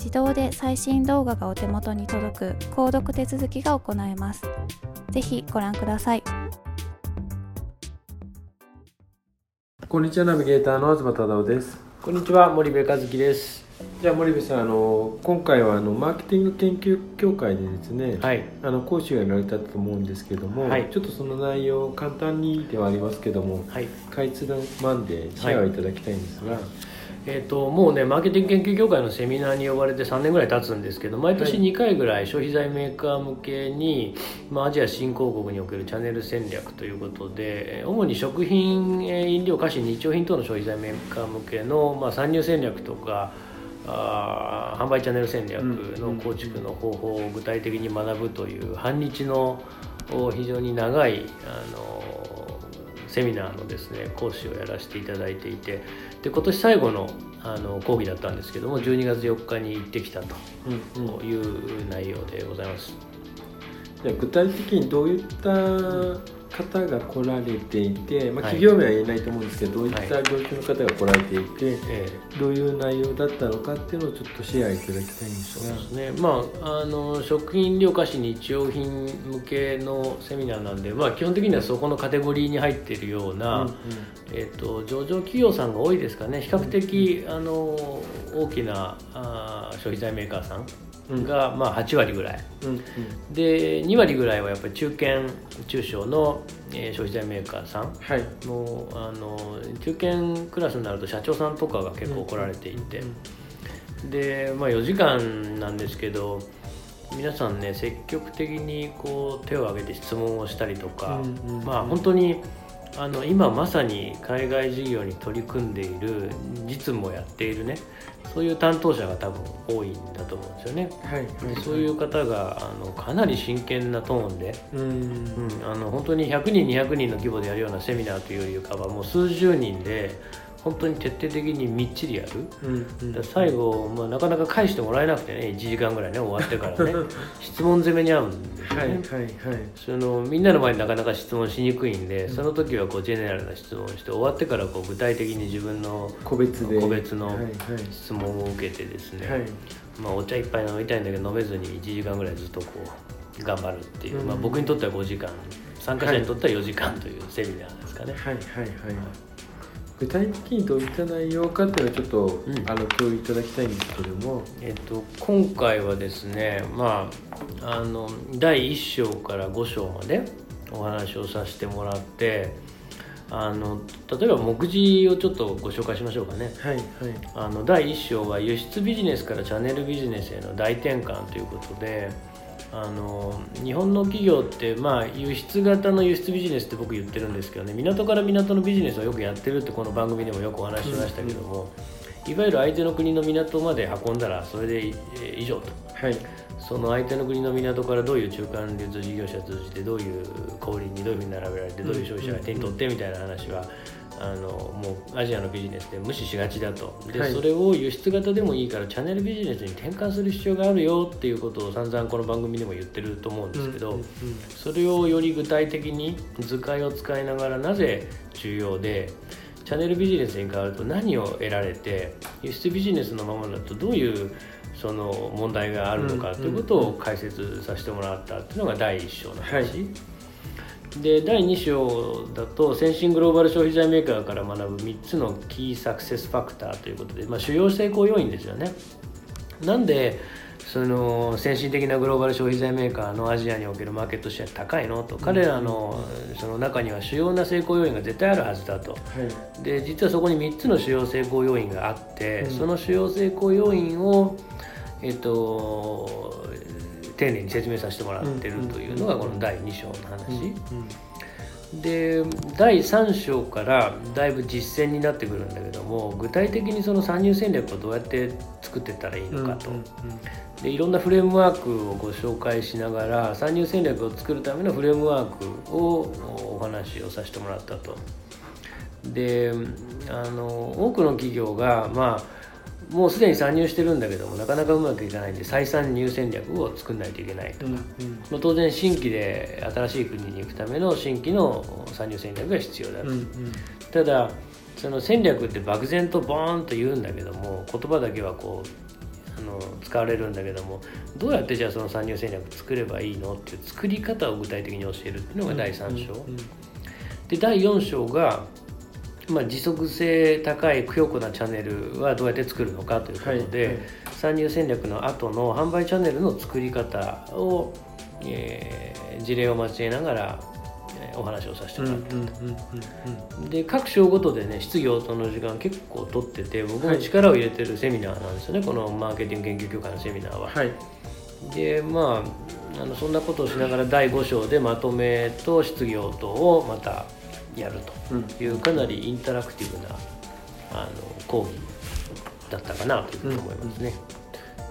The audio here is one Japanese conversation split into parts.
自動で最新動画がお手元に届く購読手続きが行えます。ぜひご覧ください。こんにちは、ナビゲーターの東忠夫です。こんにちは、森部和樹です。じゃあ森部さん、あの今回はあのマーケティング研究協会でですね、はい、あの講師がやられたと思うんですけども、はい、ちょっとその内容を簡単にではありますけども、はい、かいつまんでシェアをいただきたいんですが。はいえーと、もうねマーケティング研究協会のセミナーに呼ばれて3年ぐらい経つんですけど毎年2回ぐらい消費財メーカー向けに、まあ、アジア新興国におけるチャンネル戦略ということで主に食品飲料菓子日用品等の消費財メーカー向けの、まあ、参入戦略とかあ販売チャンネル戦略の構築の方法を具体的に学ぶという半日の非常に長いあのセミナーのですね講師をやらせていただいていてで今年最後のあの講義だったんですけども12月4日に行ってきたという内容でございます。じゃ具体的にどういった方が来られていて、まあ、企業名は言えないと思うんですけど、はい、どういった業種の方が来られていて、はい、どういう内容だったのかっていうのをちょっとシェアいただきたいんですが。そうですね。まああの食品料菓子日用品向けのセミナーなんで、まあ、基本的にはそこのカテゴリーに入っているような、うんうん、えーと、上場企業さんが多いですかね。比較的、あの大きなあ消費財メーカーさんが、まあ、8割ぐらい、うんうん、で2割ぐらいはやっぱり中堅中小の、えー、消費財メーカーさんの,、あの中堅クラスになると社長さんとかが結構来られていて、で、まあ、4時間なんですけど皆さんね積極的にこう手を挙げて質問をしたりとか、うんうん、まあ本当にあの今まさに海外事業に取り組んでいる実務をやっているねそういう担当者が多分多いんだと思うんですよね。はい、そういう方があのかなり真剣なトーンでうん、うん、あの本当に100人200人の規模でやるようなセミナーというよりかはもう数十人で本当に徹底的にみっちりやる、うんうん、最後、まあ、なかなか返してもらえなくてね1時間ぐらいね終わってからね。質問攻めに合うんでね、はいはいはい、そのみんなの前でなかなか質問しにくいんで、その時はこうジェネラルな質問をして終わってからこう具体的に自分の個別で。個別の質問を受けてですね、はい、まあ、お茶いっぱい飲みたいんだけど飲めずに1時間ぐらいずっとこう頑張るっていう、まあ、僕にとっては5時間参加者にとっては4時間というセミナーですかね。はいはいはい、はい具体的にどういった内容かっていうのはちょっと、うん、あの共有いただきたいんですけども、えっと、今回はですね、まあ、あの第1章から5章までお話をさせてもらってあの例えば目次をちょっとご紹介しましょうかね、はいはい、あの第1章は輸出ビジネスからチャンネルビジネスへの大転換ということであの日本の企業って、まあ、輸出型の輸出ビジネスって僕言ってるんですけどね港から港のビジネスをよくやってるってこの番組でもよくお話ししましたけども、いわゆる相手の国の港まで運んだらそれで以上と、はい、その相手の国の港からどういう中間流通事業者を通じてどういう小売にどういうふうに並べられてどういう消費者が手に取ってみたいな話は、あのもうアジアのビジネスで無視しがちだとで、はい、それを輸出型でもいいからチャンネルビジネスに転換する必要があるよっていうことを散々この番組でも言ってると思うんですけど、それをより具体的に図解を使いながらなぜ重要でチャンネルビジネスに変わると何を得られて輸出ビジネスのままだとどういうその問題があるのかということを解説させてもらったっていうのが第1章の話。はいで第2章だと先進グローバル消費財メーカーから学ぶ3つのキーサクセスファクターということで、まあ、主要成功要因ですよね。なんでその先進的なグローバル消費財メーカーのアジアにおけるマーケットシェア高いの？と。彼らのその中には主要な成功要因が絶対あるはずだと、はい、で実はそこに3つの主要成功要因があって、うん、その主要成功要因をえっと丁寧に説明させてもらってるというのがこの第2章の話。で第3章からだいぶ実践になってくるんだけども具体的にその参入戦略をどうやって作っていったらいいのかと、でいろんなフレームワークをご紹介しながら参入戦略を作るためのフレームワークをお話をさせてもらったと。であの多くの企業がまあもうすでに参入してるんだけどもなかなかうまくいかないんで再参入戦略を作んないといけないと。か、まあ、当然新規で新しい国に行くための新規の参入戦略が必要だと、ただその戦略って漠然とボーンと言うんだけども言葉だけはこうあの使われるんだけどもどうやってじゃあその参入戦略作ればいいのっていう作り方を具体的に教えるっていうのが第3章、で第4章がまあ、持続性高い強固なチャンネルはどうやって作るのかということで、はいはい、参入戦略の後の販売チャンネルの作り方を、えー、事例を交えながらお話をさせてもらったで各章ごとでね質疑応答の時間結構取ってて僕も力を入れてるセミナーなんですよね、はい、このマーケティング研究協会のセミナーは。はい、でまああのそんなことをしながら第5章でまとめと質疑応答をまたやるという、かなりインタラクティブなあの講義だったかなというふうに思いますね。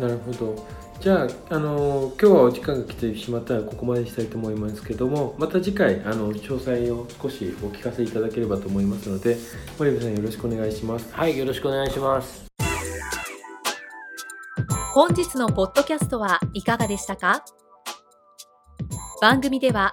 なるほど。じゃあ、あの今日はお時間が来てしまったらここまでにしたいと思いますけどもまた次回あの詳細を少しお聞かせいただければと思いますので森部さんよろしくお願いします。はいよろしくお願いします。本日のポッドキャストはいかがでしたか？番組では